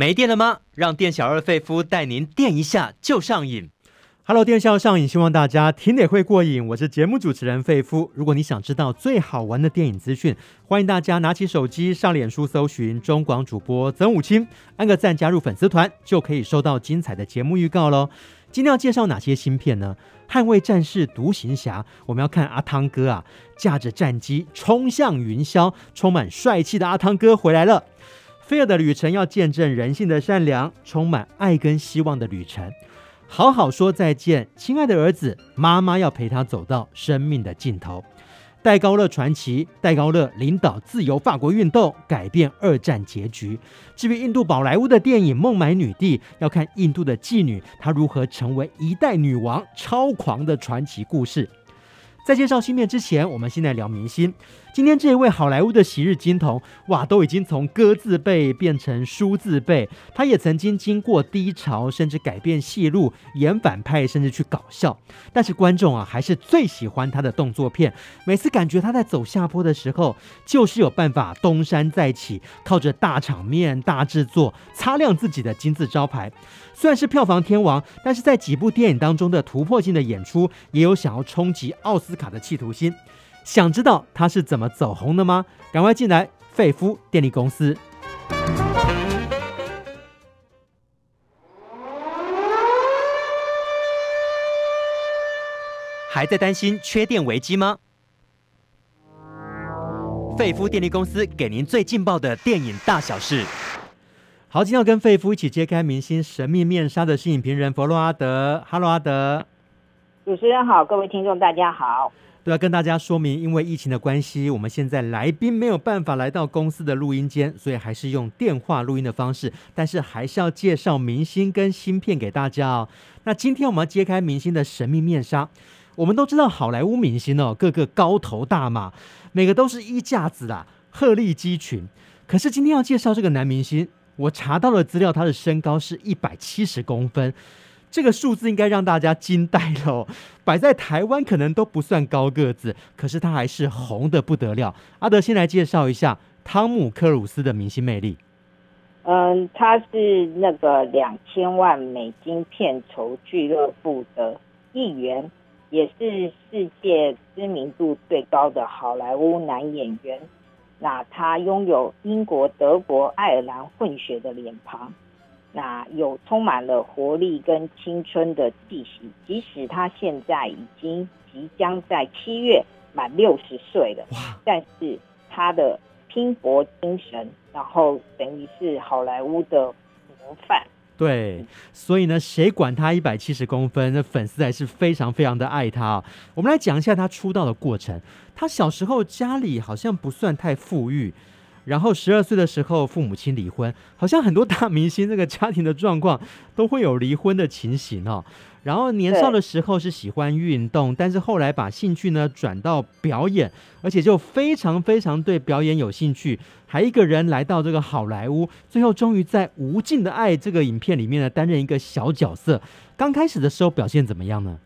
没电了吗？让店小二费夫带您电一下就上瘾。Hello，电笑上瘾，希望大家听得会过瘾。我是节目主持人费夫。如果你想知道最好玩的电影资讯，欢迎大家拿起手机上脸书搜寻中广主播曾武清，按个赞加入粉丝团，就可以收到精彩的节目预告喽。今天要介绍哪些新片呢？捍卫战士、独行侠，我们要看阿汤哥啊，驾着战机冲向云霄，充满帅气的阿汤哥回来了。菲尔的旅程要见证人性的善良，充满爱跟希望的旅程。好好说再见，亲爱的儿子，妈妈要陪他走到生命的尽头。戴高乐传奇，戴高乐领导自由法国运动，改变二战结局。至于印度宝莱坞的电影《孟买女帝》，要看印度的妓女她如何成为一代女王，超狂的传奇故事。在介绍新片之前，我们先来聊明星。今天这一位好莱坞的昔日金童，哇，都已经从歌字辈变成书字辈。他也曾经经过低潮，甚至改变戏路，演反派，甚至去搞笑。但是观众啊，还是最喜欢他的动作片。每次感觉他在走下坡的时候，就是有办法东山再起，靠着大场面、大制作，擦亮自己的金字招牌。虽然是票房天王，但是在几部电影当中的突破性的演出，也有想要冲击奥斯卡的企图心。想知道他是怎么走红的吗？赶快进来，费夫电力公司。还在担心缺电危机吗？费夫电力公司给您最劲爆的电影大小事。好，今天要跟费夫一起揭开明星神秘面纱的是影评人佛洛阿德。哈喽，阿德。主持人好，各位听众大家好。都要跟大家说明，因为疫情的关系，我们现在来宾没有办法来到公司的录音间，所以还是用电话录音的方式。但是还是要介绍明星跟新片给大家哦。那今天我们要揭开明星的神秘面纱。我们都知道好莱坞明星哦，个个高头大马，每个都是衣架子啦，鹤立鸡群。可是今天要介绍这个男明星，我查到了资料，他的身高是一百七十公分。这个数字应该让大家惊呆了哦，摆在台湾可能都不算高个子，可是他还是红得不得了。阿德先来介绍一下汤姆克鲁斯的明星魅力。嗯，他是那个两千万美金片酬俱乐部的一员，也是世界知名度最高的好莱坞男演员。那他拥有英国、德国、爱尔兰混血的脸庞。那有充满了活力跟青春的气息，即使他现在已经即将在七月满六十岁了，哇！但是他的拼搏精神，然后等于是好莱坞的模范。对，所以呢，谁管他一百七十公分？那粉丝还是非常非常的爱他。我们来讲一下他出道的过程。他小时候家里好像不算太富裕。然后十二岁的时候，父母亲离婚，好像很多大明星这个家庭的状况都会有离婚的情形哦。然后年少的时候是喜欢运动，但是后来把兴趣呢转到表演，而且就非常非常对表演有兴趣，还一个人来到这个好莱坞，最后终于在《无尽的爱》这个影片里面呢担任一个小角色。刚开始的时候表现怎么样呢？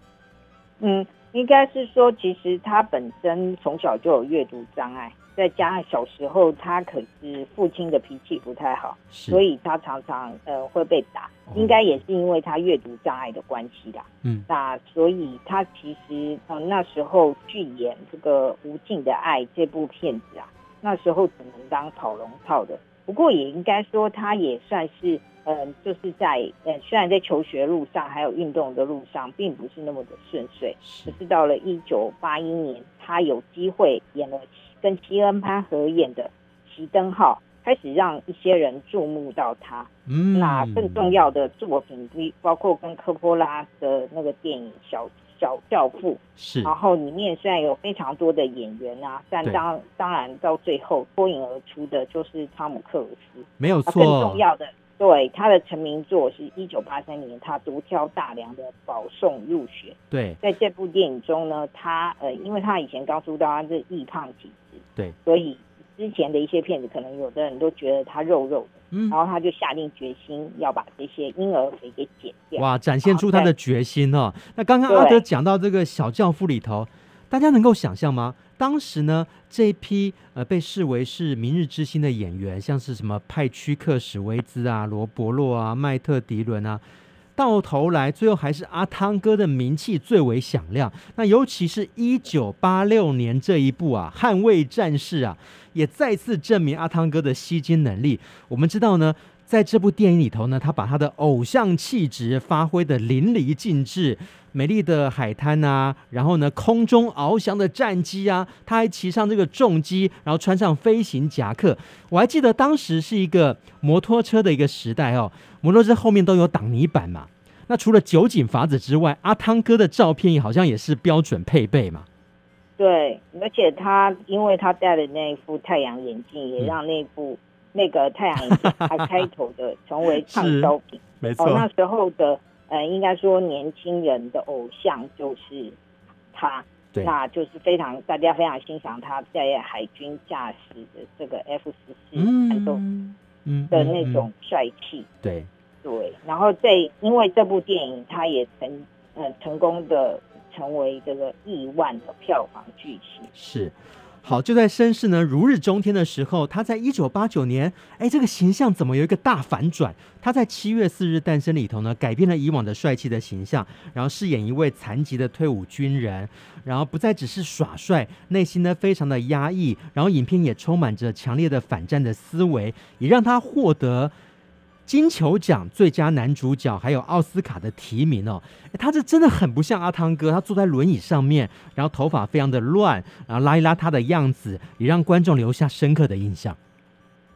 嗯，应该是说，其实他本身从小就有阅读障碍。再加上小时候他可是父亲的脾气不太好，所以他常常呃会被打，应该也是因为他阅读障碍的关系啦。嗯，那所以他其实呃那时候去演这个《无尽的爱》这部片子啊，那时候只能当跑龙套的。不过也应该说他也算是呃就是在呃虽然在求学路上还有运动的路上并不是那么的顺遂，可是到了一九八一年，他有机会演了。跟西恩潘合演的《熄灯号》开始让一些人注目到他。嗯，那更重要的作品，包括跟科波拉的那个电影《小小教父》是，然后里面虽然有非常多的演员啊，但当当然到最后脱颖而出的就是汤姆克鲁斯，没有错。更重要的。对，他的成名作是一九八三年，他独挑大梁的《保送入学》。对，在这部电影中呢，他呃，因为他以前刚出道，他是易胖体质，对，所以之前的一些片子，可能有的人都觉得他肉肉的，嗯，然后他就下定决心要把这些婴儿肥给减掉。哇，展现出他的决心哦。那刚刚阿德讲到这个小教父里头，大家能够想象吗？当时呢，这一批呃被视为是明日之星的演员，像是什么派屈克·史威兹啊、罗伯洛啊、麦特·迪伦啊，到头来最后还是阿汤哥的名气最为响亮。那尤其是一九八六年这一部啊，《捍卫战士》啊，也再次证明阿汤哥的吸金能力。我们知道呢。在这部电影里头呢，他把他的偶像气质发挥的淋漓尽致，美丽的海滩啊，然后呢，空中翱翔的战机啊，他还骑上这个重机，然后穿上飞行夹克。我还记得当时是一个摩托车的一个时代哦，摩托车后面都有挡泥板嘛。那除了酒井法子之外，阿汤哥的照片好像也是标准配备嘛。对，而且他因为他戴的那一副太阳眼镜，也让那部。那个太阳眼镜，他开头的成为畅销品，没错。哦，那时候的呃，应该说年轻人的偶像就是他，对，那就是非常大家非常欣赏他在海军驾驶的这个 F 十四战斗嗯的那种帅气，嗯嗯嗯，对对。然后在因为这部电影，他也成呃成功的成为这个亿万的票房巨星，是。好，就在声势呢如日中天的时候，他在一九八九年，哎，这个形象怎么有一个大反转？他在七月四日诞生里头呢，改变了以往的帅气的形象，然后饰演一位残疾的退伍军人，然后不再只是耍帅，内心呢非常的压抑，然后影片也充满着强烈的反战的思维，也让他获得。金球奖最佳男主角，还有奥斯卡的提名哦。他这真的很不像阿汤哥，他坐在轮椅上面，然后头发非常的乱，然后拉一拉他的样子，也让观众留下深刻的印象。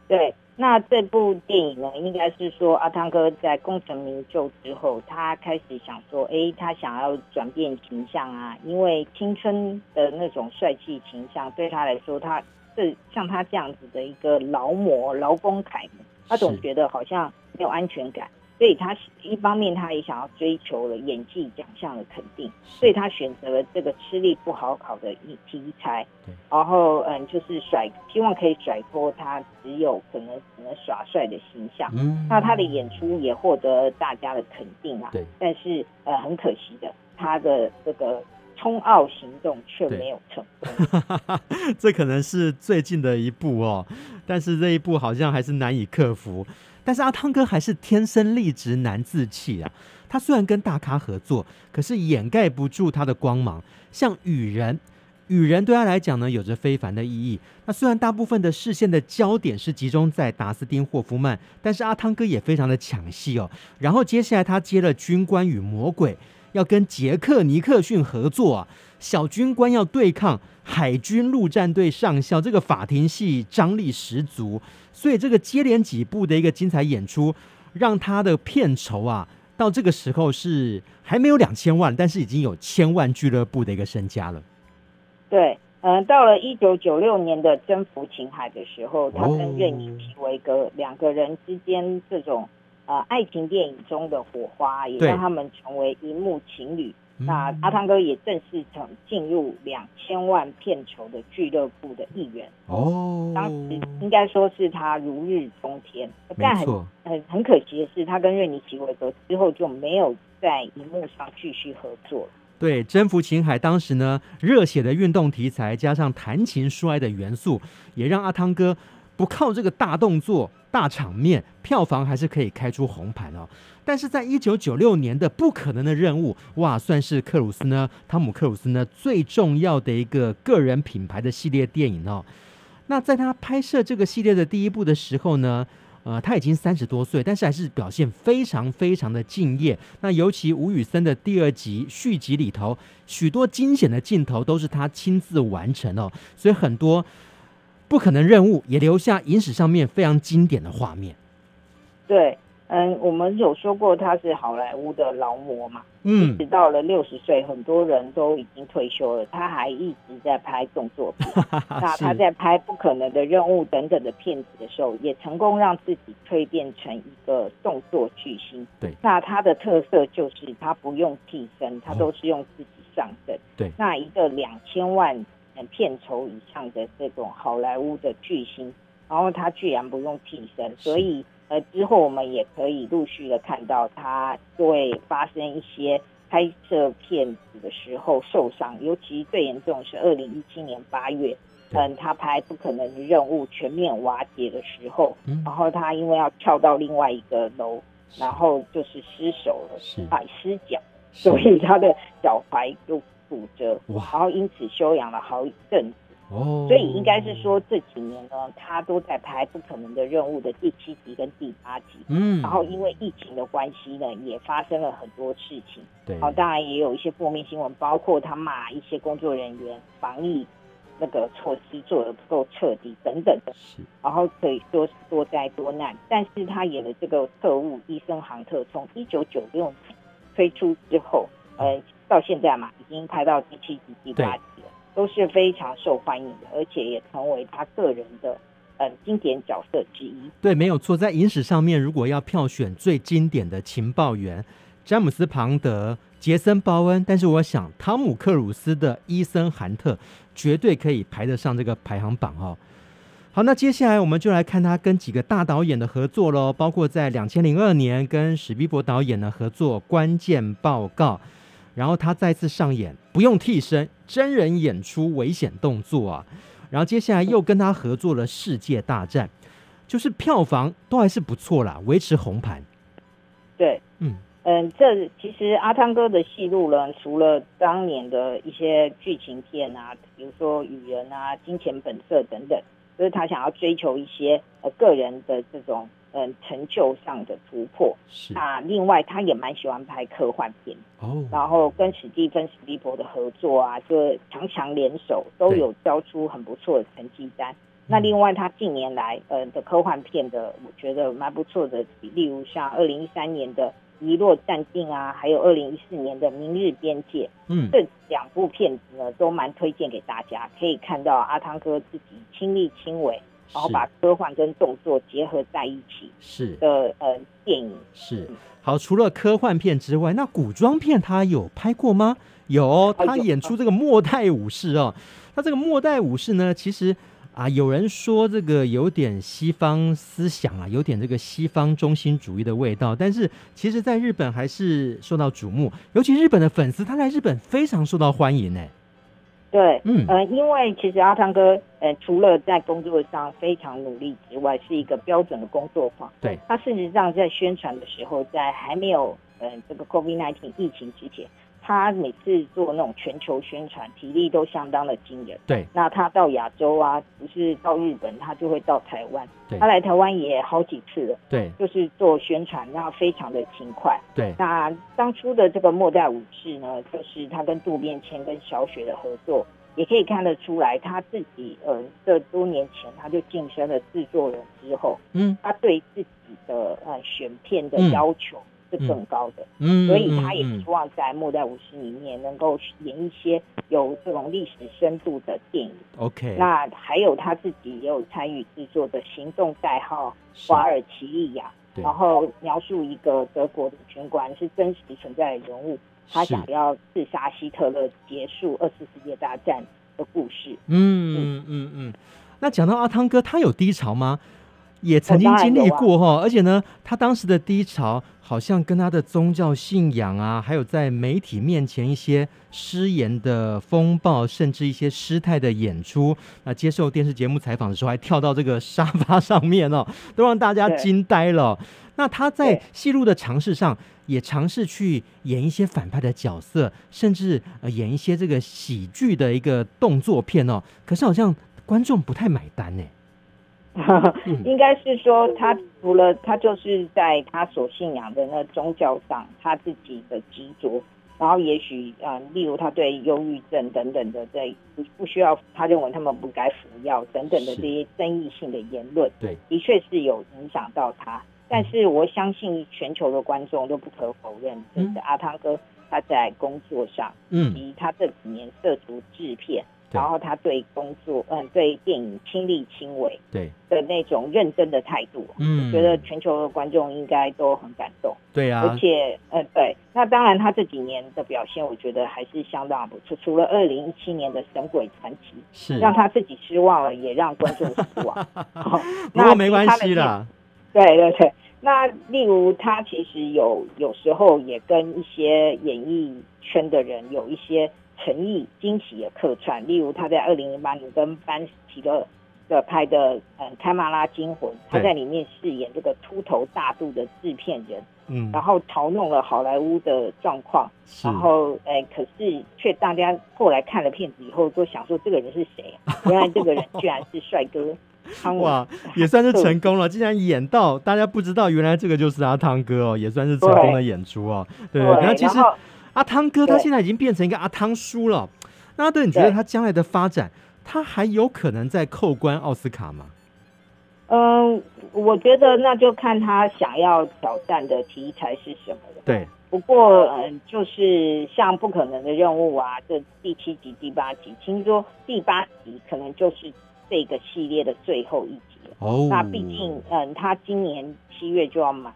对，那这部电影呢，应该是说阿汤哥在功成名就之后，他开始想说，哎，他想要转变形象啊，因为青春的那种帅气形象对他来说，他是像他这样子的一个劳模、劳工楷模。他总觉得好像没有安全感，所以他一方面他也想要追求了演技奖项的肯定，所以他选择了这个吃力不好考的一题材，然后嗯，就是甩，希望可以甩脱他只有可能只能耍帅的形象。嗯，那他的演出也获得大家的肯定啊。对，但是呃，很可惜的，他的这个。冲奥行动却没有成功，这可能是最近的一部哦，但是这一步好像还是难以克服。但是阿汤哥还是天生丽质难自弃啊！他虽然跟大咖合作，可是掩盖不住他的光芒。像《雨人》，《雨人》对他来讲呢，有着非凡的意义。那虽然大部分的视线的焦点是集中在达斯汀·霍夫曼，但是阿汤哥也非常的抢戏哦。然后接下来他接了《军官与魔鬼》。要跟杰克尼克逊合作啊，小军官要对抗海军陆战队上校，这个法庭戏张力十足，所以这个接连几部的一个精彩演出，让他的片酬啊，到这个时候是还没有两千万，但是已经有千万俱乐部的一个身家了。对，嗯、呃，到了一九九六年的《征服情海》的时候，他跟任妮·皮维格两个人之间这种。呃，爱情电影中的火花也让他们成为荧幕情侣。那阿汤哥也正式成进入两千万片酬的俱乐部的一员。哦，当时应该说是他如日中天。但很很很可惜的是，他跟瑞尼奇维格之后就没有在荧幕上继续合作。对，征服情海当时呢，热血的运动题材加上谈情说爱的元素，也让阿汤哥。不靠这个大动作、大场面，票房还是可以开出红盘哦。但是在一九九六年的《不可能的任务》，哇，算是克鲁斯呢，汤姆克鲁斯呢最重要的一个个人品牌的系列电影哦。那在他拍摄这个系列的第一部的时候呢，呃，他已经三十多岁，但是还是表现非常非常的敬业。那尤其吴宇森的第二集续集里头，许多惊险的镜头都是他亲自完成哦，所以很多。不可能任务也留下影史上面非常经典的画面。对，嗯，我们有说过他是好莱坞的劳模嘛，嗯，一直到了六十岁，很多人都已经退休了，他还一直在拍动作片。那他在拍《不可能的任务》等等的片子的时候，也成功让自己蜕变成一个动作巨星。对，那他的特色就是他不用替身，他都是用自己上阵。对，那一个两千万。片酬以上的这种好莱坞的巨星，然后他居然不用替身，所以呃之后我们也可以陆续的看到他会发生一些拍摄片子的时候受伤，尤其最严重是二零一七年八月，嗯，他拍《不可能的任务》全面瓦解的时候，嗯，然后他因为要跳到另外一个楼，然后就是失手了，是。啊，失脚，所以他的脚踝就骨折，哇，然后因此休养了好一阵子。哦，所以应该是说这几年呢，他都在拍《不可能的任务》的第七集跟第八集。嗯，然后因为疫情的关系呢，也发生了很多事情。对，好，当然也有一些负面新闻，包括他骂一些工作人员防疫那个措施做的不够彻底等等的。是，然后可以说是多灾多难。但是他演的这个特务医生杭特，从一九九六年推出之后，呃，到现在嘛，已经拍到第七集、第八集了。都是非常受欢迎的，而且也成为他个人的嗯经典角色之一。对，没有错，在影史上面，如果要票选最经典的情报员，詹姆斯·庞德、杰森·鲍恩，但是我想汤姆·克鲁斯的伊森·韩特绝对可以排得上这个排行榜哦。好，那接下来我们就来看他跟几个大导演的合作喽，包括在两千零二年跟史匹柏导演的合作《关键报告》。然后他再次上演不用替身，真人演出危险动作啊！然后接下来又跟他合作了《世界大战》，就是票房都还是不错啦，维持红盘。对，嗯嗯，这其实阿汤哥的戏路呢，除了当年的一些剧情片啊，比如说《雨人》啊，《金钱本色》等等，就是他想要追求一些呃个人的这种。嗯，成就上的突破。是那另外，他也蛮喜欢拍科幻片。哦。然后跟史蒂芬·史匹柏的合作啊，就强强联手，都有交出很不错的成绩单。那另外，他近年来呃的科幻片的，我觉得蛮不错的，例如像二零一三年的《遗落战境》啊，还有二零一四年的《明日边界》。嗯。这两部片子呢，都蛮推荐给大家，可以看到阿汤哥自己亲力亲为。然后把科幻跟动作结合在一起是的呃电影是好，除了科幻片之外，那古装片他有拍过吗？有，他演出这个末代武士哦。那这个末代武士呢，其实啊，有人说这个有点西方思想啊，有点这个西方中心主义的味道，但是其实在日本还是受到瞩目，尤其日本的粉丝，他在日本非常受到欢迎呢。对，嗯，呃，因为其实阿汤哥，呃，除了在工作上非常努力之外，是一个标准的工作狂。对，他事实上在宣传的时候，在还没有，呃，这个 COVID-19 疫情之前。他每次做那种全球宣传，体力都相当的惊人。对，那他到亚洲啊，不是到日本，他就会到台湾。对，他来台湾也好几次了。对，就是做宣传，然后非常的勤快。对，那当初的这个末代武士呢，就是他跟渡边谦跟小雪的合作，也可以看得出来，他自己呃，这多年前他就晋升了制作人之后，嗯，他对自己的呃选片的要求。嗯是更高的，嗯，所以他也希望在《末代五十》里面能够演一些有这种历史深度的电影。OK，那还有他自己也有参与制作的《行动代号华尔奇利亚》，然后描述一个德国的军官是真实存在的人物，他想要刺杀希特勒，结束二次世界大战的故事。嗯嗯嗯嗯，那讲到阿汤哥，他有低潮吗？也曾经经历过哈，而且呢，他当时的低潮好像跟他的宗教信仰啊，还有在媒体面前一些失言的风暴，甚至一些失态的演出，那接受电视节目采访的时候，还跳到这个沙发上面哦，都让大家惊呆了。那他在戏路的尝试上，也尝试去演一些反派的角色，甚至呃演一些这个喜剧的一个动作片哦。可是好像观众不太买单呢。应该是说，他除了他就是在他所信仰的那宗教上，他自己的执着，然后也许啊、呃，例如他对忧郁症等等的，这不不需要，他认为他们不该服药等等的这些争议性的言论，对，的确是有影响到他。但是我相信全球的观众都不可否认，就是阿汤哥他在工作上，嗯以及他这几年涉足制片。然后他对工作，嗯，对电影亲力亲为，对的那种认真的态度，嗯，我觉得全球的观众应该都很感动。对啊，而且，呃，对，那当然他这几年的表现，我觉得还是相当不错。除了二零一七年的《神鬼传奇》是让他自己失望了，也让观众失望。不过没关系啦。对对对，那例如他其实有有时候也跟一些演艺圈的人有一些诚意惊喜的客串，例如他在二零零八年跟班齐乐的拍的嗯《开马拉惊魂》，他在里面饰演这个秃头大肚的制片人，嗯，然后嘲弄了好莱坞的状况，然后哎、欸，可是却大家后来看了片子以后都想说这个人是谁？原来这个人居然是帅哥。哇，也算是成功了！竟然演到大家不知道，原来这个就是阿汤哥哦，也算是成功的演出哦。对，然后其实阿汤哥他现在已经变成一个阿汤叔了。那阿德，你觉得他将来的发展，他还有可能再扣关奥斯卡吗？嗯，我觉得那就看他想要挑战的题材是什么了。对，不过嗯，就是像不可能的任务啊，这第七集、第八集，听说第八集可能就是。这个系列的最后一集了。哦，那毕竟，嗯，他今年七月就要满，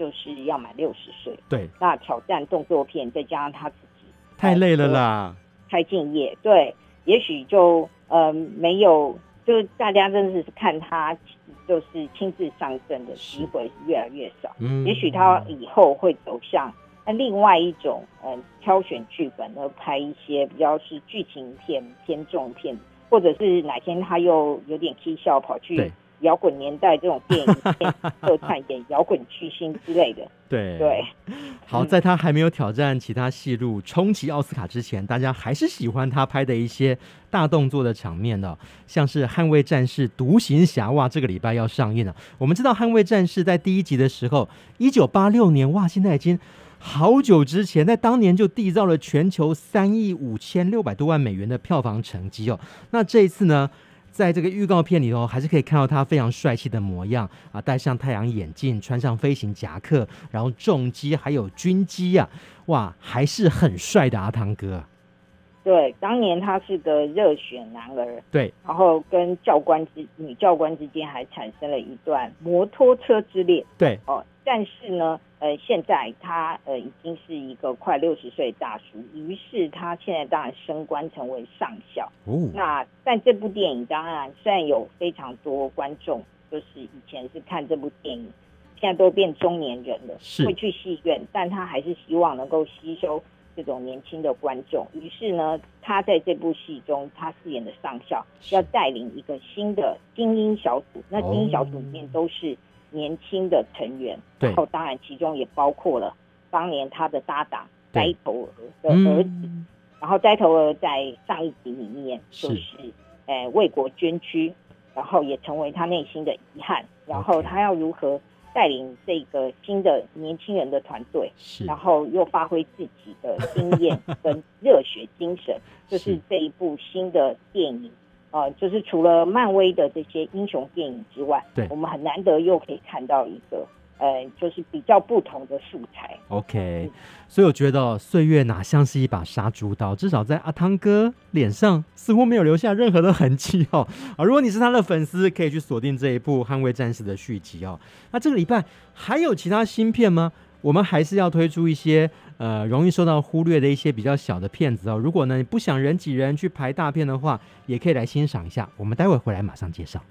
就是要满六十岁。对，那挑战动作片，再加上他自己太累了啦，太敬业。对，也许就，呃，没有，就是大家真的是看他，就是亲自上阵的机会是越来越少。嗯，也许他以后会走向那另外一种，嗯，挑选剧本而拍一些比较是剧情片、偏重片。或者是哪天他又有点 K 笑，跑去摇滚年代这种电影客串演摇滚巨星之类的。对对，好，在他还没有挑战其他戏路冲击奥斯卡之前，大家还是喜欢他拍的一些大动作的场面的，像是《捍卫战士》《独行侠》哇，这个礼拜要上映了。我们知道《捍卫战士》在第一集的时候，一九八六年哇，现在已经。好久之前，在当年就缔造了全球三亿五千六百多万美元的票房成绩哦。那这一次呢，在这个预告片里头，还是可以看到他非常帅气的模样啊，戴上太阳眼镜，穿上飞行夹克，然后重机还有军机啊，哇，还是很帅的阿汤哥。对，当年他是个热血男儿，对，然后跟教官之女教官之间还产生了一段摩托车之恋，对哦。但是呢，呃，现在他呃已经是一个快六十岁大叔，于是他现在当然升官成为上校。哦，那但这部电影当然虽然有非常多观众，就是以前是看这部电影，现在都变中年人了，是会去戏院，但他还是希望能够吸收这种年轻的观众。于是呢，他在这部戏中，他饰演的上校要带领一个新的精英小组，那精英小组里面都是。年轻的成员，然后当然其中也包括了当年他的搭档呆头鹅的儿子，嗯、然后呆头鹅在上一集里面就是，是呃为国捐躯，然后也成为他内心的遗憾，然后他要如何带领这个新的年轻人的团队，然后又发挥自己的经验跟热血精神，是 就是。这一部新的电影。呃，就是除了漫威的这些英雄电影之外，对，我们很难得又可以看到一个，呃，就是比较不同的素材。OK，嗯，所以我觉得岁月哪像是一把杀猪刀，至少在阿汤哥脸上似乎没有留下任何的痕迹哦。啊，如果你是他的粉丝，可以去锁定这一部《捍卫战士》的续集哦。那这个礼拜还有其他新片吗？我们还是要推出一些呃容易受到忽略的一些比较小的片子哦。如果呢你不想人挤人去排大片的话，也可以来欣赏一下。我们待会回来马上介绍。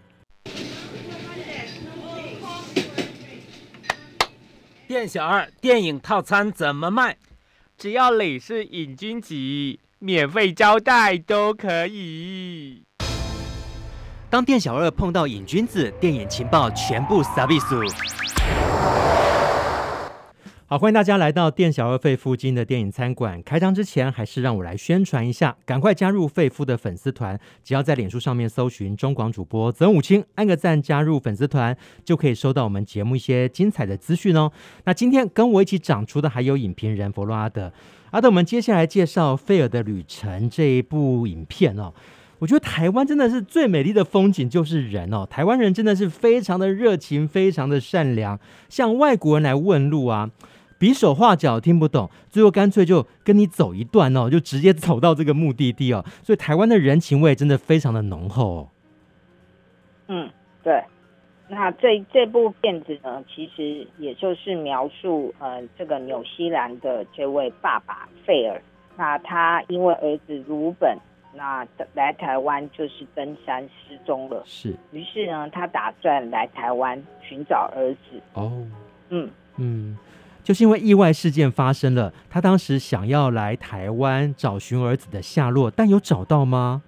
店小二，电影套餐怎么卖？只要你是瘾君子，免费招待都可以。当店小二碰到瘾君子，电影情报全部撒比苏。好，欢迎大家来到店小二费夫经的电影餐馆。开张之前，还是让我来宣传一下，赶快加入费夫的粉丝团。只要在脸书上面搜寻中广主播曾武清，按个赞，加入粉丝团，就可以收到我们节目一些精彩的资讯哦。那今天跟我一起长出的还有影评人佛洛阿德。阿德，我们接下来介绍《费尔的旅程》这一部影片哦。我觉得台湾真的是最美丽的风景就是人哦，台湾人真的是非常的热情，非常的善良，向外国人来问路啊。比手画脚听不懂，最后干脆就跟你走一段哦，就直接走到这个目的地哦。所以台湾的人情味真的非常的浓厚哦。嗯，对。那这这部片子呢，其实也就是描述呃这个纽西兰的这位爸爸费尔，那他因为儿子鲁本那来台湾就是登山失踪了，是。于是呢，他打算来台湾寻找儿子。哦。嗯嗯，就是因为意外事件发生了，他当时想要来台湾找寻儿子的下落，但有找到吗？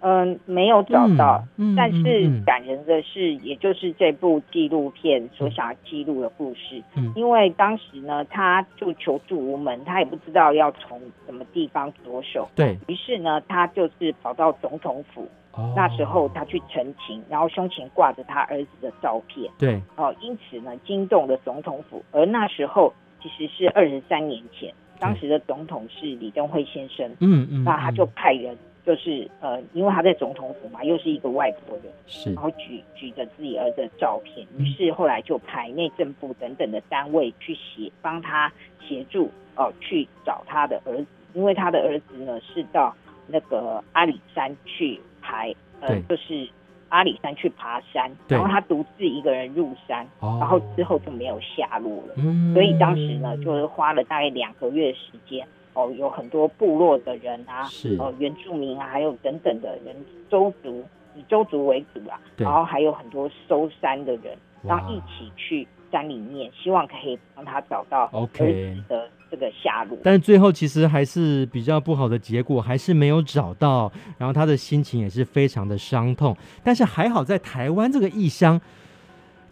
嗯，没有找到，嗯嗯、但是感人的是，也就是这部纪录片所想要记录的故事。嗯，因为当时呢，他就求助无门，他也不知道要从什么地方着手。对，于是呢，他就是跑到总统府。哦，那时候他去陈情，然后胸前挂着他儿子的照片。对，哦，因此呢，惊动了总统府。而那时候其实是二十三年前，当时的总统是李登辉先生。嗯嗯，那他就派人。就是呃，因为他在总统府嘛，又是一个外国人，是，然后举举着自己儿子的照片，于是后来就派内政部等等的单位去协帮他协助哦、呃，去找他的儿子，因为他的儿子呢是到那个阿里山去排，呃，就是阿里山去爬山，然后他独自一个人入山，然后之后就没有下落了，所以当时呢就是花了大概两个月时间。哦，有很多部落的人啊，是哦，原住民啊，还有等等的人，周族以周族为主啊，然后还有很多收山的人，然后一起去山里面，希望可以帮他找到 OK 的这个下落。但是最后其实还是比较不好的结果，还是没有找到，然后他的心情也是非常的伤痛。但是还好在台湾这个异乡，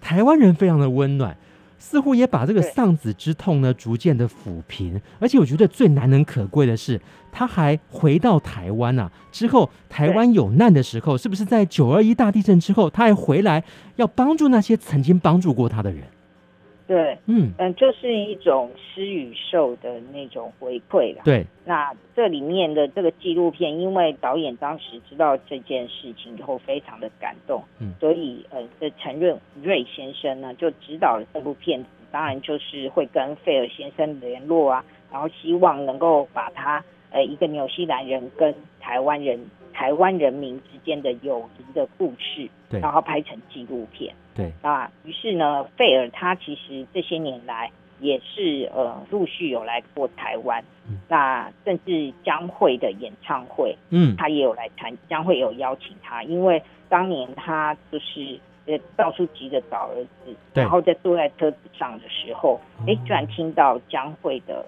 台湾人非常的温暖。似乎也把这个丧子之痛呢逐渐的抚平，而且我觉得最难能可贵的是，他还回到台湾啊。之后台湾有难的时候，是不是在九二一大地震之后，他还回来要帮助那些曾经帮助过他的人？对，嗯。嗯，就是一种施与受的那种回馈了。对，那这里面的这个纪录片，因为导演当时知道这件事情以后，非常的感动，嗯，所以呃，这陈润瑞先生呢，就指导了这部片子，当然就是会跟费尔先生联络啊，然后希望能够把他呃一个纽西兰人跟台湾人。台湾人民之间的友谊的故事，对，然后拍成纪录片，对。那，于是呢，费尔他其实这些年来也是呃陆续有来过台湾，嗯，那甚至江蕙的演唱会，嗯，他也有来参，江蕙有邀请他，因为当年他就是呃到处急着找儿子，然后在坐在车子上的时候，哎，居然听到江蕙的。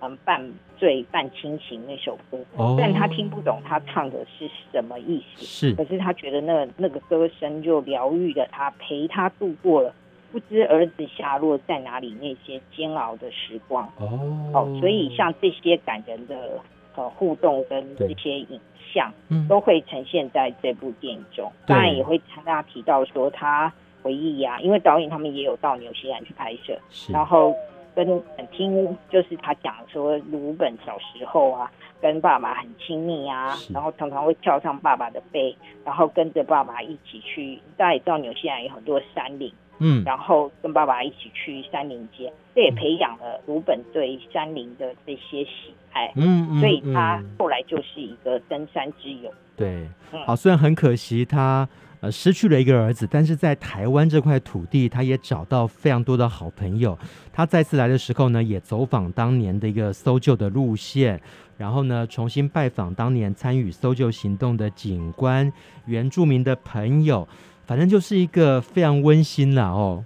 嗯，半醉半清醒那首歌，哦，但他听不懂他唱的是什么意思。是，可是他觉得那那个歌声就疗愈了他，陪他度过了不知儿子下落在哪里那些煎熬的时光。哦，哦，所以像这些感人的呃互动跟这些影像，都会呈现在这部电影中。当然也会跟大家提到说他回忆呀，啊，因为导演他们也有到纽西兰去拍摄，然后。跟听就是他讲说，鲁本小时候啊，跟爸爸很亲密啊，然后常常会跳上爸爸的背，然后跟着爸爸一起去。大家也知道纽西兰有很多山林，嗯，然后跟爸爸一起去山林间，这也培养了鲁本对山林的这些喜爱，嗯，嗯，所以他后来就是一个登山之友。对，好，虽然很可惜他。呃，失去了一个儿子，但是在台湾这块土地，他也找到非常多的好朋友。他再次来的时候呢，也走访当年的一个搜救的路线，然后呢，重新拜访当年参与搜救行动的警官、原住民的朋友，反正就是一个非常温馨了哦。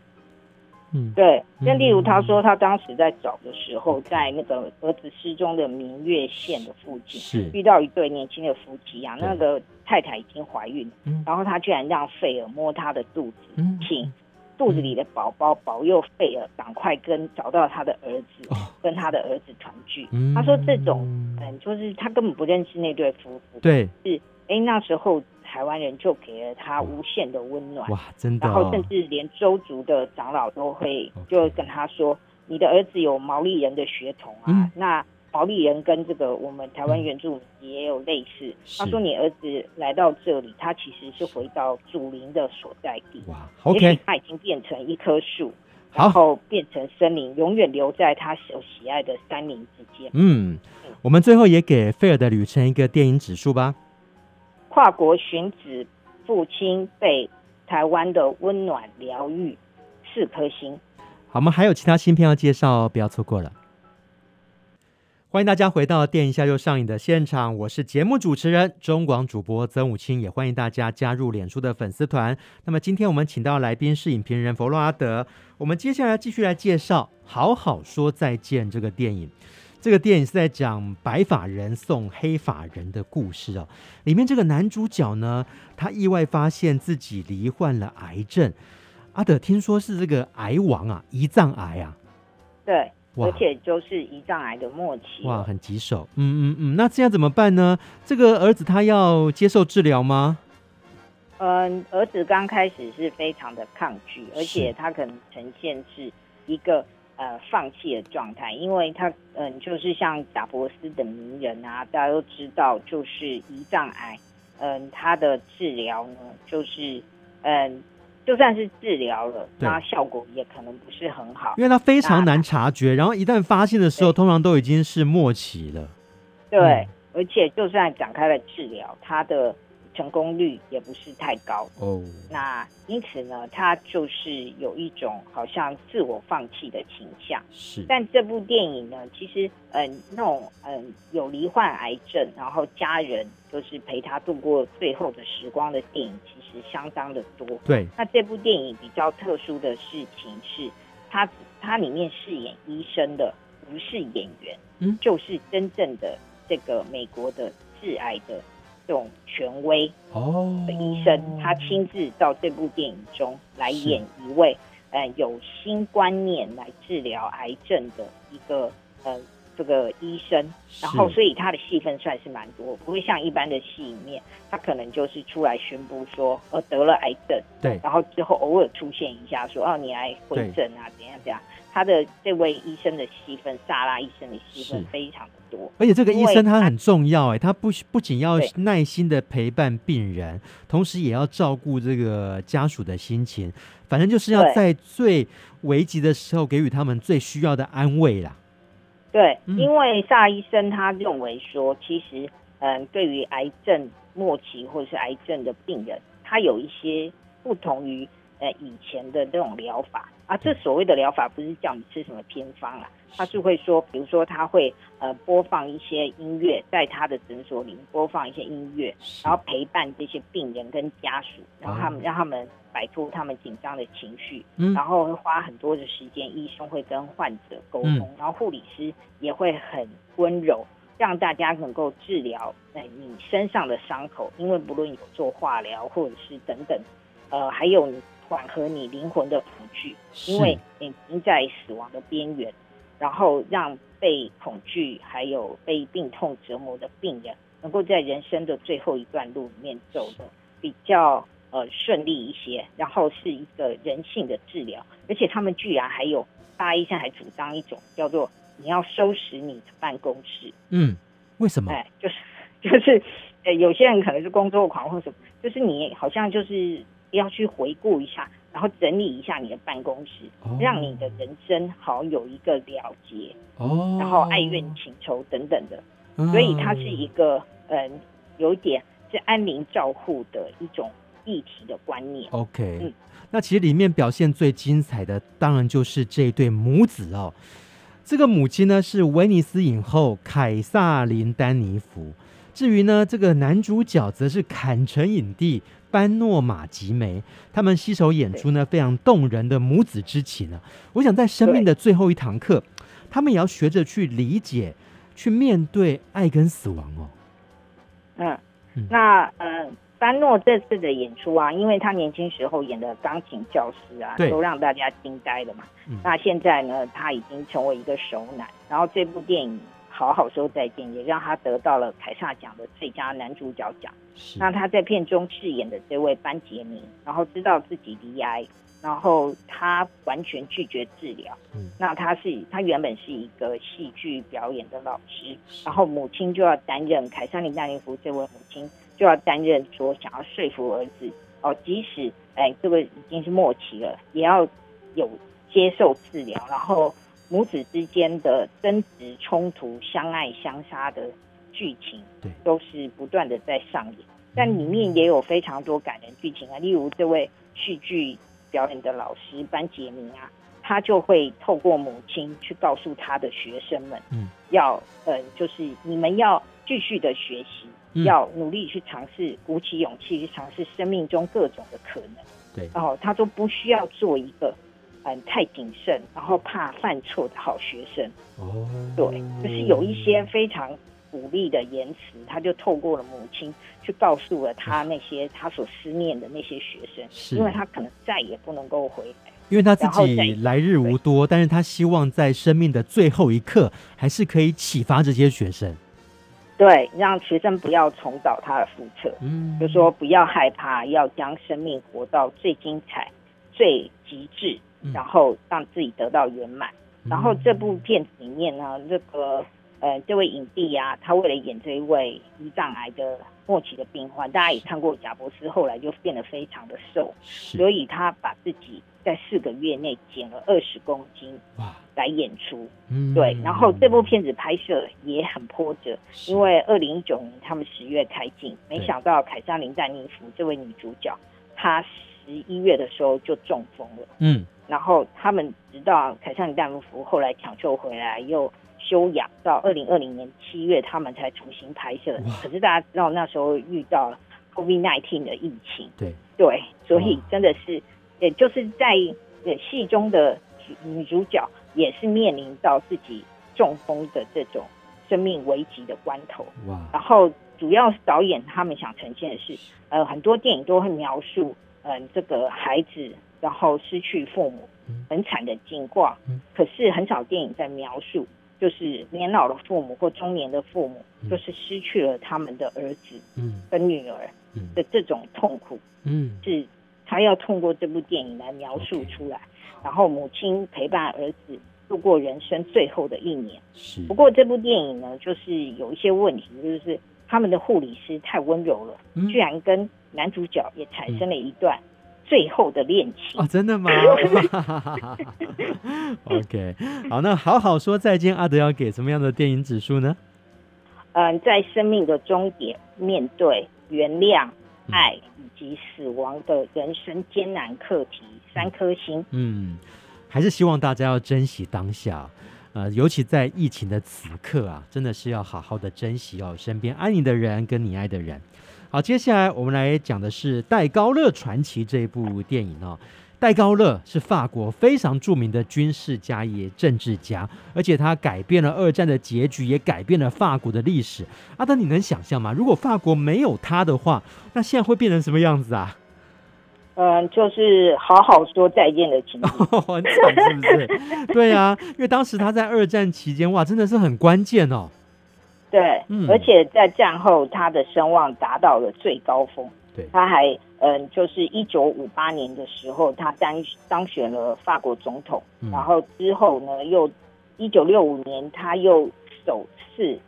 嗯，对，那例如他说，他当时在找的时候，在那个儿子失踪的明月县的附近，是。遇到一对年轻的夫妻啊，那个太太已经怀孕，嗯，然后他居然让费尔摸他的肚子，嗯，请肚子里的宝宝保佑费尔赶快跟找到他的儿子，哦，跟他的儿子团聚。嗯，他说这种，嗯，就是他根本不认识那对夫妇，对，是，哎，那时候。台湾人就给了他无限的温暖，哇，真的、哦！然后甚至连周族的长老都会就跟他说：“ Okay. 你的儿子有毛利人的血统啊，嗯、那毛利人跟这个我们台湾原住民也有类似。嗯”他说：“你儿子来到这里，他其实是回到祖灵的所在地。哇，OK，他已经变成一棵树，然后变成森林，永远留在他所喜爱的山林之间。”嗯，我们最后也给费尔的旅程一个电影指数吧。跨国寻子父亲被台湾的温暖疗愈，四颗星。好，我们还有其他新片要介绍，不要错过了。欢迎大家回到电影下就上映的现场，我是节目主持人中广主播曾武清，也欢迎大家加入脸书的粉丝团。那么今天我们请到来宾是影评人弗洛阿德，我们接下来继续来介绍《好好说再见》这个电影。这个电影是在讲白发人送黑发人的故事哦。里面这个男主角呢，他意外发现自己罹患了癌症。阿德听说是这个癌王啊，胰脏癌啊。对。而且就是胰脏癌的末期，哇，很棘手。嗯嗯嗯，那这样怎么办呢？这个儿子他要接受治疗吗？嗯，儿子刚开始是非常的抗拒，而且他可能呈现是一个呃放弃的状态，因为他嗯，就是像达博斯的名人啊，大家都知道，就是胰脏癌，嗯，他的治疗呢，就是嗯。就算是治疗了，那效果也可能不是很好，因为它非常难察觉，然后一旦发现的时候，通常都已经是末期了。对，嗯、而且就算展开了治疗，他的。成功率也不是太高哦，那因此呢，他就是有一种好像自我放弃的倾向。是，但这部电影呢，其实嗯、呃，那种嗯、呃、有罹患癌症，然后家人就是陪他度过最后的时光的电影，其实相当的多。对，那这部电影比较特殊的事情是，他他里面饰演医生的不是演员，嗯，就是真正的这个美国的致癌的。这种权威的医生，哦、他亲自到这部电影中来演一位，呃，有新观念来治疗癌症的一个呃这个医生，然后所以他的戏份算是蛮多，不会像一般的戏里面，他可能就是出来宣布说呃得了癌症，对，然后之后偶尔出现一下说哦你来回诊啊怎样怎样。他的这位医生的戏份，萨拉医生的戏份非常的多，而且这个医生他很重要哎，他不不仅要耐心的陪伴病人，同时也要照顾这个家属的心情，反正就是要在最危急的时候给予他们最需要的安慰啦。对，因为萨拉医生他认为说，其实嗯，对于癌症末期或者是癌症的病人，他有一些不同于。呃，以前的这种疗法啊，这所谓的疗法不是叫你吃什么偏方啊，他是会说，比如说他会呃播放一些音乐，在他的诊所里面播放一些音乐，然后陪伴这些病人跟家属，然后他们让他们摆脱他们紧张的情绪，然后会花很多的时间，医生会跟患者沟通，然后护理师也会很温柔，让大家能够治疗在你身上的伤口，因为不论有做化疗或者是等等，呃，还有你。缓和你灵魂的恐惧，因为你已经在死亡的边缘，然后让被恐惧还有被病痛折磨的病人，能够在人生的最后一段路里面走的比较呃顺利一些，然后是一个人性的治疗，而且他们居然还有大医生还主张一种叫做你要收拾你的办公室，嗯，为什么？哎，就是 就是呃，有些人可能是工作狂或什么，就是你好像就是。要去回顾一下，然后整理一下你的办公室，哦、让你的人生好有一个了结，哦，然后爱怨情仇等等的，嗯、所以它是一个嗯，有点是安宁照护的一种议题的观念。OK，嗯，那其实里面表现最精彩的，当然就是这一对母子哦。这个母亲呢是威尼斯影后凯撒琳丹尼芙，至于呢这个男主角则是坎城影帝。班诺马吉梅，他们携手演出呢非常动人的母子之情呢！我想在生命的最后一堂课，他们也要学着去理解、去面对爱跟死亡哦。嗯，那呃，班诺这次的演出啊，因为他年轻时候演的钢琴教师啊，都让大家惊呆了嘛。嗯、那现在呢，他已经成为一个熟男，然后这部电影。好好说再见，也让他得到了凯撒奖的最佳男主角奖。是那他在片中饰演的这位班杰明，然后知道自己罹癌，然后他完全拒绝治疗。嗯，那他是他原本是一个戏剧表演的老师，然后母亲就要担任凯撒琳·丹尼夫这位母亲就要担任说想要说服儿子哦，即使哎这个已经是末期了，也要有接受治疗，然后。母子之间的争执、冲突、相爱相杀的剧情，对，都是不断的在上演。但里面也有非常多感人剧情啊，例如这位戏剧表演的老师班杰明啊，他就会透过母亲去告诉他的学生们，嗯，要呃，就是你们要继续的学习，嗯、要努力去尝试，鼓起勇气去尝试生命中各种的可能。对，然后他都不需要做一个嗯、呃、太谨慎，然后怕犯错的好学生。哦，对，就是有一些非常鼓励的言辞，他就透过了母亲去告诉了他那些他所思念的那些学生，是因为他可能再也不能够回来。因为他自己来日无多，但是他希望在生命的最后一刻，还是可以启发这些学生。对，让学生不要重蹈他的覆辙。嗯，就说不要害怕，要将生命活到最精彩、最极致，然后让自己得到圆满。嗯、然后这部片子里面呢，这个呃，这位影帝啊，他为了演这一位胰脏癌的末期的病患，大家也看过贾伯斯，后来就变得非常的瘦，所以他把自己。在四个月内减了二十公斤，哇！来演出，嗯，对。然后这部片子拍摄也很波折，因为二零一九年他们十月开镜，没想到凯撒琳·丹尼弗这位女主角，她十一月的时候就中风了，嗯。然后他们直到凯撒琳·丹尼弗后来抢救回来，又休养到二零二零年七月，他们才重新拍摄。可是大家知道那时候遇到了 COVID-19 的疫情，对对，所以真的是。也就是在戏中的女主角也是面临到自己中风的这种生命危急的关头。哇！然后主要导演他们想呈现的是，呃，很多电影都会描述，嗯、呃，这个孩子然后失去父母很惨的境况。可是很少电影在描述，就是年老的父母或中年的父母，就是失去了他们的儿子，跟女儿的这种痛苦，嗯，是。他要通过这部电影来描述出来.然后母亲陪伴儿子度过人生最后的一年。是，不过这部电影呢，就是有一些问题，就是他们的护理师太温柔了，嗯，居然跟男主角也产生了一段最后的恋情。哦，真的吗？OK，好，那好好说再见，阿德要给什么样的电影指数呢？嗯，在生命的终点，面对原谅。爱以及死亡的人生艰难课题，三颗星。嗯，还是希望大家要珍惜当下，呃，尤其在疫情的此刻啊，真的是要好好的珍惜哦，身边爱你的人跟你爱的人。好，接下来我们来讲的是《戴高乐传奇》这一部电影哦。戴高乐是法国非常著名的军事家也政治家，而且他改变了二战的结局，也改变了法国的历史。阿德，你能想象吗？如果法国没有他的话，那现在会变成什么样子啊？嗯，就是好好说再见的情景，很惨是不是？对、啊，因为当时他在二战期间，哇，真的是很关键哦。对，嗯，而且在战后，他的声望达到了最高峰。对，他还嗯，就是一九五八年的时候，他当当选了法国总统，嗯，然后之后呢，又一九六五年，他又首次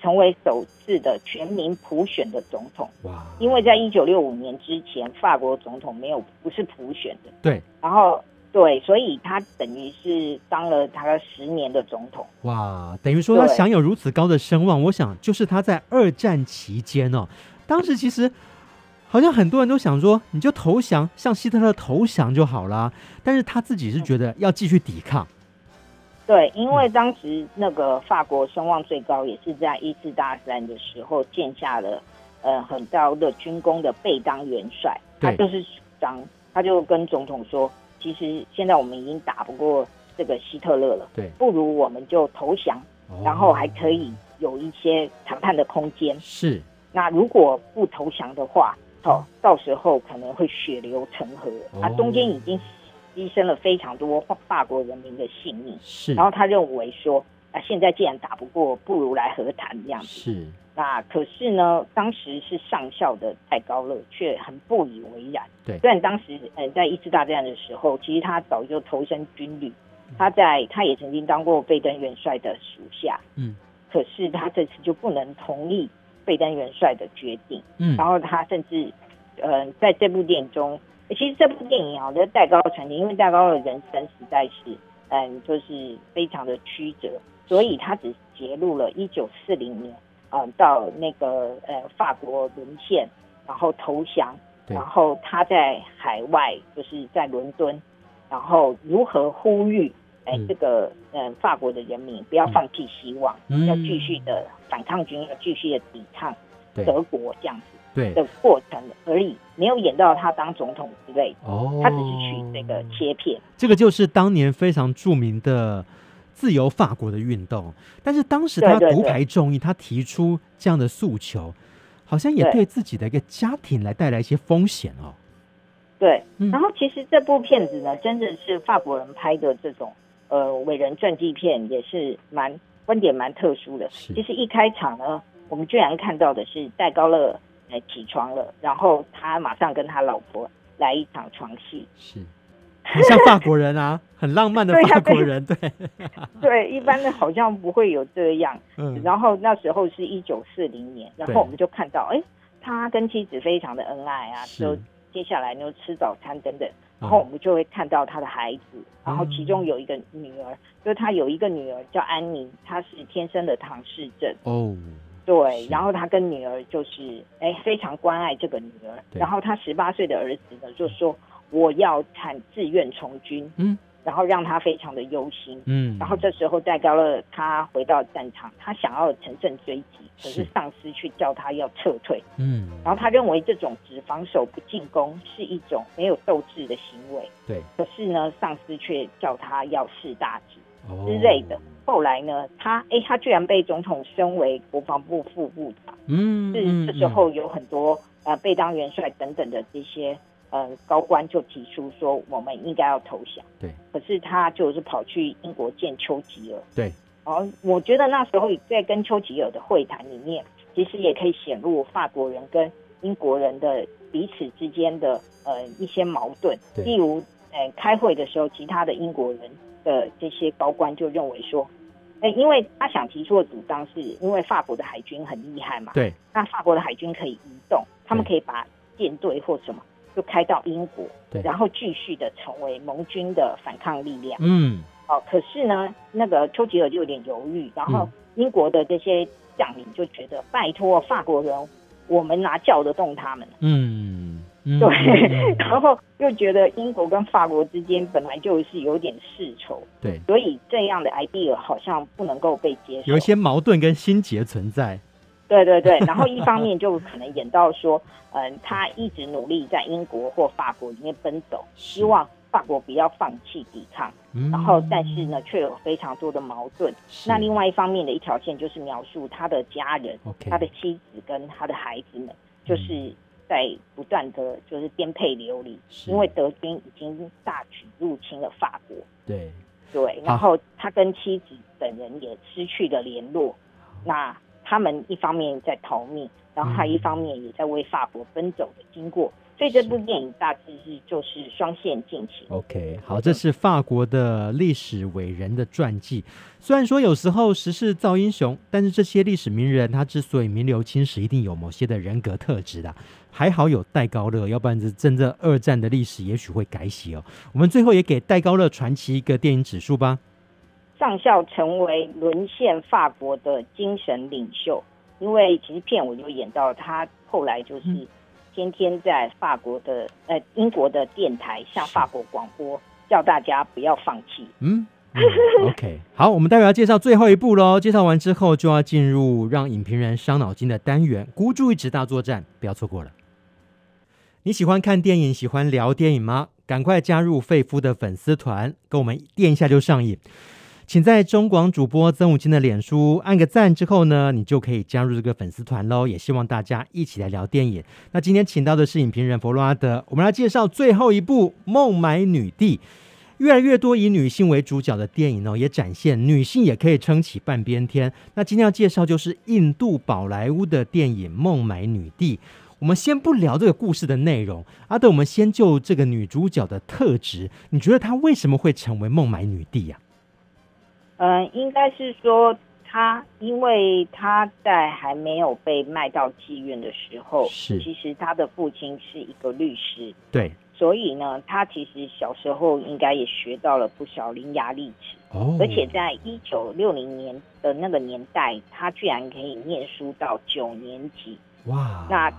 成为首次的全民普选的总统。哇！因为在一九六五年之前，法国总统没有不是普选的。对，然后对，所以他等于是当了大概十年的总统。哇，等于说他享有如此高的声望，我想就是他在二战期间哦，当时其实。好像很多人都想说，你就投降，向希特勒投降就好了。但是他自己是觉得要继续抵抗。对，因为当时那个法国声望最高，也是在一次大战的时候建下了呃很高的军功的贝当元帅。他就是主张，他就跟总统说，其实现在我们已经打不过这个希特勒了，对，不如我们就投降，哦，然后还可以有一些谈判的空间。是，那如果不投降的话。哦，到时候可能会血流成河，啊中间已经牺牲了非常多法国人民的性命。是，然后他认为说，啊，现在既然打不过，不如来和谈这样子。是，那可是呢，当时是上校的戴高乐却很不以为然。对，虽然当时呃在一次大战的时候，其实他早就投身军旅，他在他也曾经当过贝登元帅的属下。嗯，可是他这次就不能同意。贝登元帅的决定，嗯，然后他甚至，呃，在这部电影中，其实这部电影啊，就是戴高乐传奇，因为戴高乐人生实在是，嗯，就是非常的曲折，所以他只揭露了一九四零年，嗯，到那个呃法国沦陷，然后投降，然后他在海外就是在伦敦，然后如何呼吁哎、嗯、这个嗯法国的人民不要放弃希望，嗯、要继续的反抗军，要继续的抵抗德国这样子对。的过程而已，没有演到他当总统之类的。哦，他只是取这个切片。这个就是当年非常著名的自由法国的运动，但是当时他独排众议，他提出这样的诉求，好像也对。自己的一个家庭来带来一些风险哦。对，然后其实这部片子呢，真的是法国人拍的这种呃伟人传记片，也是蛮观点蛮特殊的。其实一开场呢，我们居然看到的是戴高乐来起床了，然后他马上跟他老婆来一场床戏，是很像法国人啊，很浪漫的法国人，对。对，对，一般的好像不会有这样。嗯，然后那时候是一九四零年，然后我们就看到，哎，他跟妻子非常的恩爱啊，就。接下来呢，吃早餐等等，然后我们就会看到他的孩子，嗯、然后其中有一个女儿，嗯、就是他有一个女儿叫安妮，她是天生的唐氏症。哦，对，然后他跟女儿就是哎非常关爱这个女儿，然后他十八岁的儿子呢就说我要参自愿从军，嗯。然后让他非常的忧心，嗯，然后这时候戴高乐他回到战场，他想要乘胜追击，可是上司却叫他要撤退，嗯，然后他认为这种只防守不进攻是一种没有斗志的行为，对，可是呢，上司却叫他要事大志之类的。后来呢，他哎，他居然被总统升为国防部副部长，嗯，是这时候有很多呃被当元帅等等的这些。嗯，高官就提出说，我们应该要投降。对，可是他就是跑去英国见丘吉尔。对，哦，我觉得那时候在跟丘吉尔的会谈里面，其实也可以显露法国人跟英国人的彼此之间的呃一些矛盾。对，例如，呃，开会的时候，其他的英国人的这些高官就认为说，哎，因为他想提出的主张是因为法国的海军很厉害嘛。对，那法国的海军可以移动，他们可以把舰队或什么。就开到英国，对，然后继续的成为盟军的反抗力量。嗯，哦，可是呢，那个丘吉尔就有点犹豫，然后英国的这些将领就觉得，拜托法国人，我们哪叫得动他们？嗯，嗯对，然后又觉得英国跟法国之间本来就是有点世仇，对，所以这样的 idea 好像不能够被接受，有一些矛盾跟心结存在。对对对，然后一方面就可能演到说，嗯，他一直努力在英国或法国里面奔走，希望法国不要放弃抵抗，然后但是呢，却有非常多的矛盾。那另外一方面的一条线就是描述他的家人，他的妻子跟他的孩子们，就是在不断的就是颠沛流离，因为德军已经大举入侵了法国。对。对，然后他跟妻子等人也失去了联络。那他们一方面在逃命，然后还一方面也在为法国奔走的经过，嗯、所以这部电影大致是就是双线进行。OK，好，这是法国的历史伟人的传记。虽然说有时候时势造英雄，但是这些历史名人他之所以名留青史，一定有某些的人格特质的。还好有戴高乐，要不然这真的二战的历史也许会改写哦。我们最后也给戴高乐传奇一个电影指数吧。上校成为沦陷法国的精神领袖，因为其实片我就演到他后来就是天天在法国的呃英国的电台向法国广播，叫大家不要放弃。嗯，嗯，OK，好，我们待会要介绍最后一部喽。介绍完之后就要进入让影评人伤脑筋的单元——孤注一掷大作战，不要错过了。你喜欢看电影，喜欢聊电影吗？赶快加入费夫的粉丝团，跟我们电一下就上瘾。请在中广主播曾武清的脸书按个赞之后呢，你就可以加入这个粉丝团喽。也希望大家一起来聊电影。那今天请到的是影评人弗洛阿德，我们来介绍最后一部《孟买女帝》。越来越多以女性为主角的电影呢，也展现女性也可以撑起半边天。那今天要介绍就是印度宝莱坞的电影《孟买女帝》。我们先不聊这个故事的内容，阿德，我们先就这个女主角的特质，你觉得她为什么会成为孟买女帝呀、嗯，应该是说他，因为他在还没有被卖到妓院的时候，是。其实他的父亲是一个律师，对，所以呢，他其实小时候应该也学到了不少伶牙俐齿，哦，而且在一九六零年的那个年代，他居然可以念书到九年级，哇，那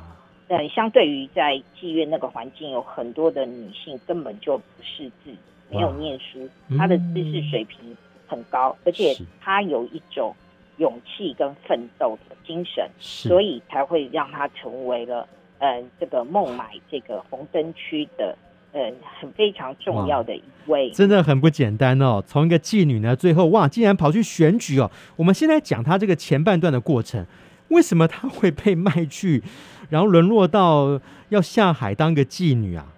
呃，相对于在妓院那个环境，有很多的女性根本就不识字，没有念书，她的知识水平很高，而且他有一种勇气跟奋斗的精神，所以才会让他成为了呃这个孟买这个红灯区的嗯很非常重要的一位，真的很不简单哦。从一个妓女呢，最后哇，竟然跑去选举哦。我们现在讲她这个前半段的过程。为什么她会被卖去，然后沦落到要下海当个妓女啊？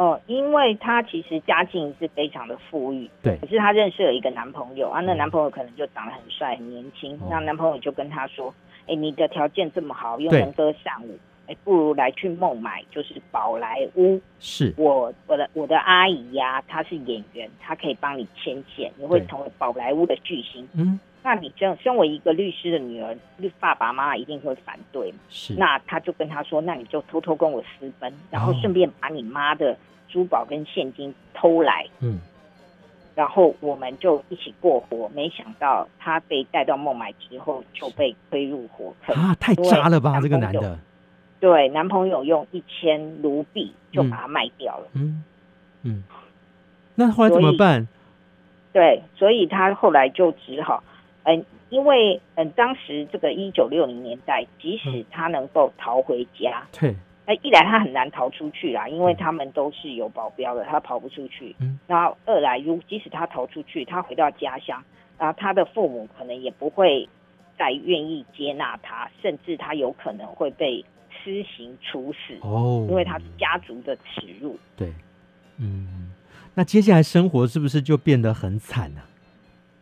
哦，因为她其实家境是非常的富裕，对。可是她认识了一个男朋友啊，那男朋友可能就长得很帅、很年轻。那、哦、男朋友就跟她说：“哎，你的条件这么好，又能歌善舞，哎，不如来去孟买，就是宝莱坞。是我我的我的阿姨呀、啊，她是演员，她可以帮你牵线，你会成为宝莱坞的巨星。”嗯。那你这样身为一个律师的女儿，爸爸妈妈一定会反对嘛？是。那他就跟他说：“那你就偷偷跟我私奔，然后顺便把你妈的珠宝跟现金偷来。”嗯。然后我们就一起过活。没想到他被带到孟买之后，就被推入火坑啊！太渣了吧，这个男的。对，男朋友用一千卢币就把他卖掉了。嗯嗯。那后来怎么办？对，所以他后来就只好。嗯，因为嗯，当时这个一九六零年代，即使他能够逃回家，对，那一来他很难逃出去啦，因为他们都是有保镖的，他跑不出去。嗯，然后二来，如即使他逃出去，他回到家乡，然后他的父母可能也不会再愿意接纳他，甚至他有可能会被私刑处死。哦，因为他是家族的耻辱。对，嗯，那接下来生活是不是就变得很惨呢？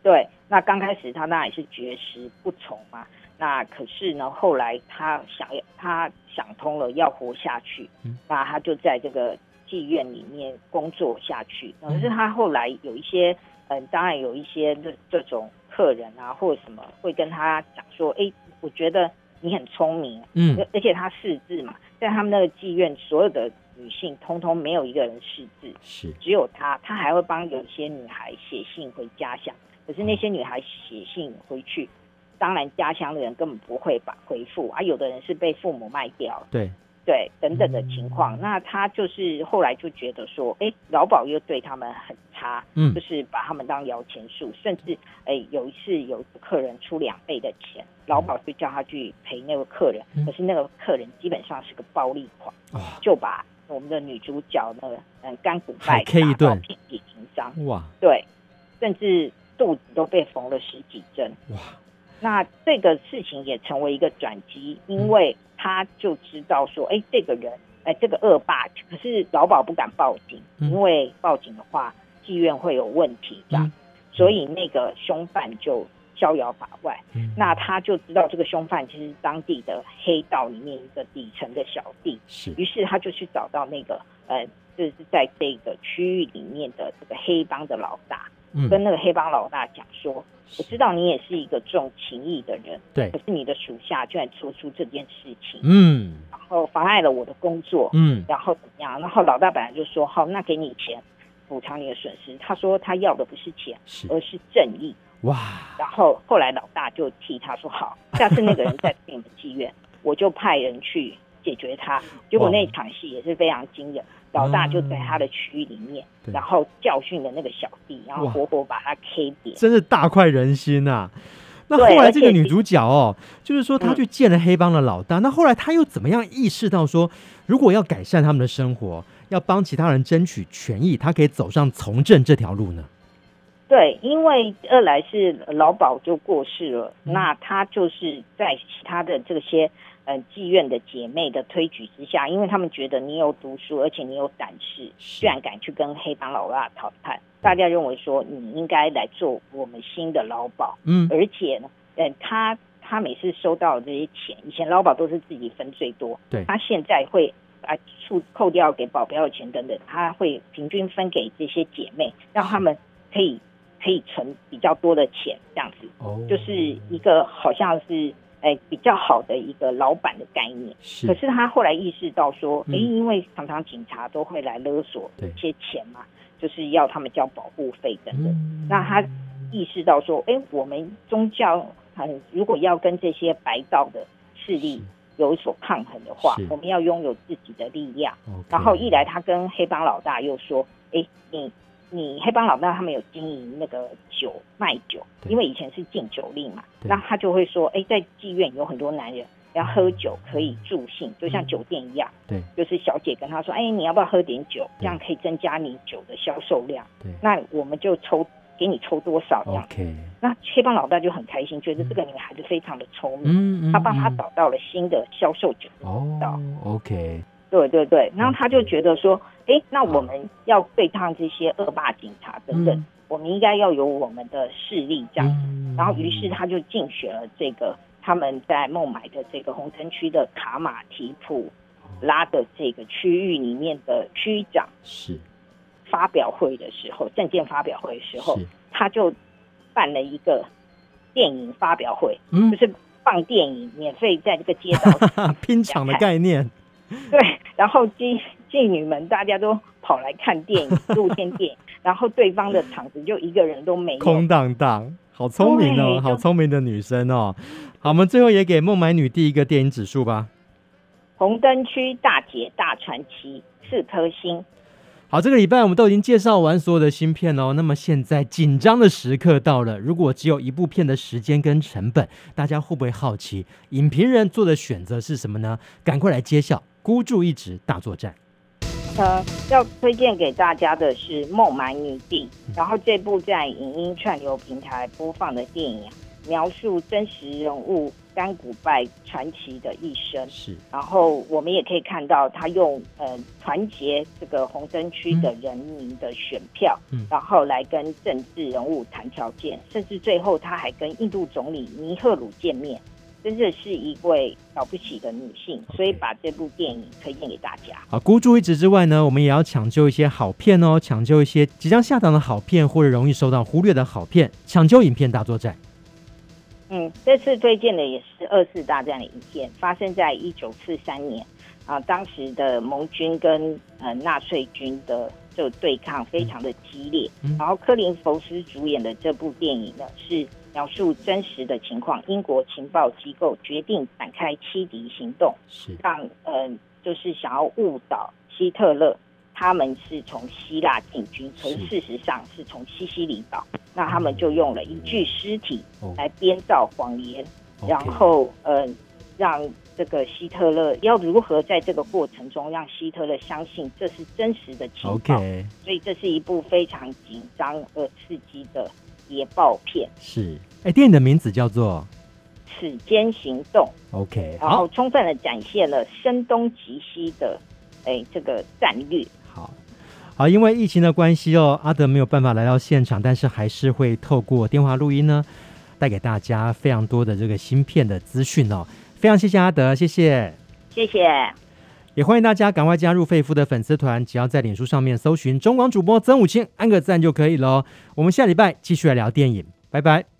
对。那刚开始他当然也是绝食不从嘛，那可是呢，后来他想要他想通了要活下去，那他就在这个妓院里面工作下去。可是他后来有一些，嗯，当然有一些这这种客人啊，或者什么会跟他讲说，哎，我觉得你很聪明，嗯，而且他识字嘛，在他们那个妓院，所有的女性通通没有一个人识字，是只有他，他还会帮有些女孩写信回家乡。可是那些女孩写信回去，当然家乡的人根本不会把回复啊，有的人是被父母卖掉，对。对等等的情况。嗯、那他就是后来就觉得说，哎，劳保又对他们很差，嗯，就是把他们当摇钱树，甚至哎有一次有客人出两倍的钱，劳保就叫他去赔那个客人，嗯、可是那个客人基本上是个暴力狂，哦、就把我们的女主角那个嗯干股败打到遍体鳞伤，哇，对，甚至。肚子都被缝了十几针，哇！那这个事情也成为一个转机，因为他就知道说，哎、欸，这个人，哎、欸，这个恶霸，可是老鸨不敢报警，因为报警的话，妓院会有问题，这样，嗯、所以那个凶犯就逍遥法外。嗯、那他就知道这个凶犯其实是当地的黑道里面一个底层的小弟，是，于是他就去找到那个，呃，就是在这个区域里面的这个黑帮的老大。跟那个黑帮老大讲说，我知道你也是一个重情义的人，对，可是你的属下居然做出这件事情，嗯，然后妨碍了我的工作，嗯，然后怎么样？然后老大本来就说好，那给你钱补偿你的损失。他说他要的不是钱，是而是正义。哇！然后后来老大就替他说好，下次那个人再进你们妓院，我就派人去解决他。结果那场戏也是非常惊人。老大就在他的区域里面，嗯、然后教训了那个小弟，然后活活把他 K 扁，真是大快人心呐、啊！那后来这个女主角哦，就是说她去见了黑帮的老大，嗯、那后来她又怎么样意识到说，如果要改善他们的生活，要帮其他人争取权益，她可以走上从政这条路呢？对，因为二来是老鸨就过世了，嗯、那她就是在其他的这些。呃，妓院的姐妹的推举之下，因为他们觉得你有读书，而且你有胆识，居然敢去跟黑帮老大谈判，大家认为说你应该来做我们新的劳保。嗯，而且呢，呃，他他每次收到这些钱，以前劳保都是自己分最多，对，他现在会啊扣扣掉给保镖的钱等等，他会平均分给这些姐妹，让他们可以可以存比较多的钱，这样子，哦，就是一个好像是。哎，比较好的一个老板的概念，是。可是他后来意识到说，哎、嗯，因为常常警察都会来勒索一些钱嘛，就是要他们交保护费等等。嗯、那他意识到说，哎，我们宗教，很，如果要跟这些白道的势力有所抗衡的话，我们要拥有自己的力量。然后一来，他跟黑帮老大又说：“哎，你你黑帮老大他们有经营那个酒卖酒，因为以前是禁酒令嘛，那他就会说：哎，在妓院有很多男人要喝酒可以助兴，就像酒店一样。对，就是小姐跟他说：哎，你要不要喝点酒？这样可以增加你酒的销售量。对，那我们就抽。”给你抽多少这样？Okay. 那黑帮老大就很开心，觉得这个女孩子非常的聪明，嗯、他帮他找到了新的销售酒的渠道。OK，对对对，然后他就觉得说，哎、那我们要对抗这些恶霸警察等等，嗯、我们应该要有我们的势力这样子。嗯、然后于是他就竞选了这个他们在孟买的这个红灯区的卡马提普拉的这个区域里面的区长。是。发表会的时候，证件发表会的时候，他就办了一个电影发表会，嗯、就是放电影，免费在这个街道 拼场的概念。对，然后妓妓女们大家都跑来看电影，露天电影，然后对方的场子就一个人都没有，空荡荡。好聪明哦，好聪明的女生哦。好，我们最后也给孟买女第一个电影指数吧。红灯区大姐大传奇四颗星。好，这个礼拜我们都已经介绍完所有的新片哦。那么现在紧张的时刻到了，如果只有一部片的时间跟成本，大家会不会好奇影评人做的选择是什么呢？赶快来揭晓！孤注一掷大作战。呃，要推荐给大家的是《孟买女帝》，然后这部在影音串流平台播放的电影，描述真实人物。甘古拜传奇的一生。是，然后我们也可以看到他用呃团结这个红灯区的人民的选票，嗯，然后来跟政治人物谈条件，甚至最后他还跟印度总理尼赫鲁见面，真的是一位了不起的女性，所以把这部电影推荐给大家。好，孤注一掷之外呢，我们也要抢救一些好片哦，抢救一些即将下档的好片或者容易受到忽略的好片，抢救影片大作战。嗯，这次推荐的也是二次大战的影片，发生在一九四三年啊。当时的盟军跟呃纳粹军的就对抗非常的激烈。嗯，然后科林福斯主演的这部电影呢，是描述真实的情况。英国情报机构决定展开欺敌行动，是让呃就是想要误导希特勒。他们是从希腊进军，可是事实上是从西西里岛。那他们就用了一具尸体来编造谎言，然后呃，让这个希特勒要如何在这个过程中让希特勒相信这是真实的情报。Okay. 所以这是一部非常紧张而刺激的谍报片。是，哎，电影的名字叫做《此间行动》。OK，然后充分的展现了声东击西的哎这个战略。好，好，因为疫情的关系哦，阿德没有办法来到现场，但是还是会透过电话录音呢，带给大家非常多的这个芯片的资讯哦。非常谢谢阿德，谢谢，谢谢，也欢迎大家赶快加入费夫的粉丝团，只要在脸书上面搜寻中广主播曾武清，按个赞就可以了。我们下礼拜继续来聊电影，拜拜。